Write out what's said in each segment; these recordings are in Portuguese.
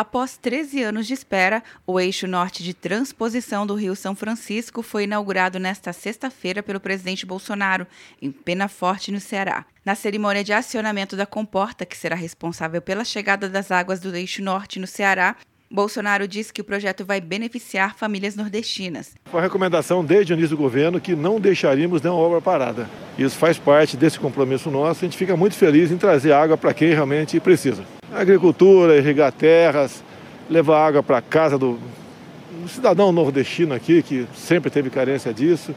Após 13 anos de espera, o eixo norte de transposição do Rio São Francisco foi inaugurado nesta sexta-feira pelo presidente Bolsonaro, em Penaforte, no Ceará. Na cerimônia de acionamento da comporta, que será responsável pela chegada das águas do eixo norte no Ceará, Bolsonaro disse que o projeto vai beneficiar famílias nordestinas. Foi a recomendação desde o início do governo que não deixaríamos nenhuma obra parada. Isso faz parte desse compromisso nosso. A gente fica muito feliz em trazer água para quem realmente precisa agricultura, irrigar terras, levar água para casa do, do cidadão nordestino aqui, que sempre teve carência disso.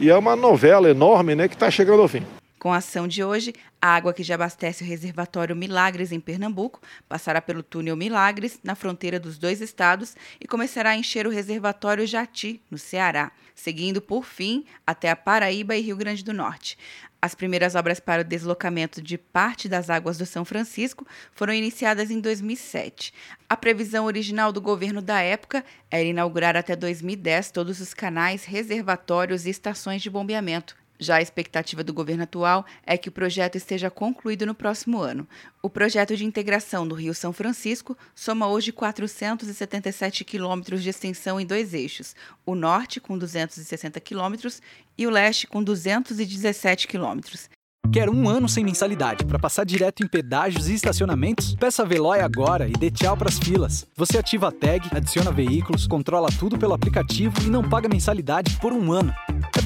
E é uma novela enorme né, que está chegando ao fim. Com a ação de hoje, a água que já abastece o reservatório Milagres em Pernambuco passará pelo túnel Milagres, na fronteira dos dois estados, e começará a encher o reservatório Jati, no Ceará, seguindo, por fim, até a Paraíba e Rio Grande do Norte. As primeiras obras para o deslocamento de parte das águas do São Francisco foram iniciadas em 2007. A previsão original do governo da época era inaugurar até 2010 todos os canais, reservatórios e estações de bombeamento. Já a expectativa do governo atual é que o projeto esteja concluído no próximo ano. O projeto de integração do Rio São Francisco soma hoje 477 quilômetros de extensão em dois eixos: o norte, com 260 quilômetros, e o leste, com 217 quilômetros. Quer um ano sem mensalidade para passar direto em pedágios e estacionamentos? Peça a Veloy agora e dê tchau para as filas. Você ativa a tag, adiciona veículos, controla tudo pelo aplicativo e não paga mensalidade por um ano.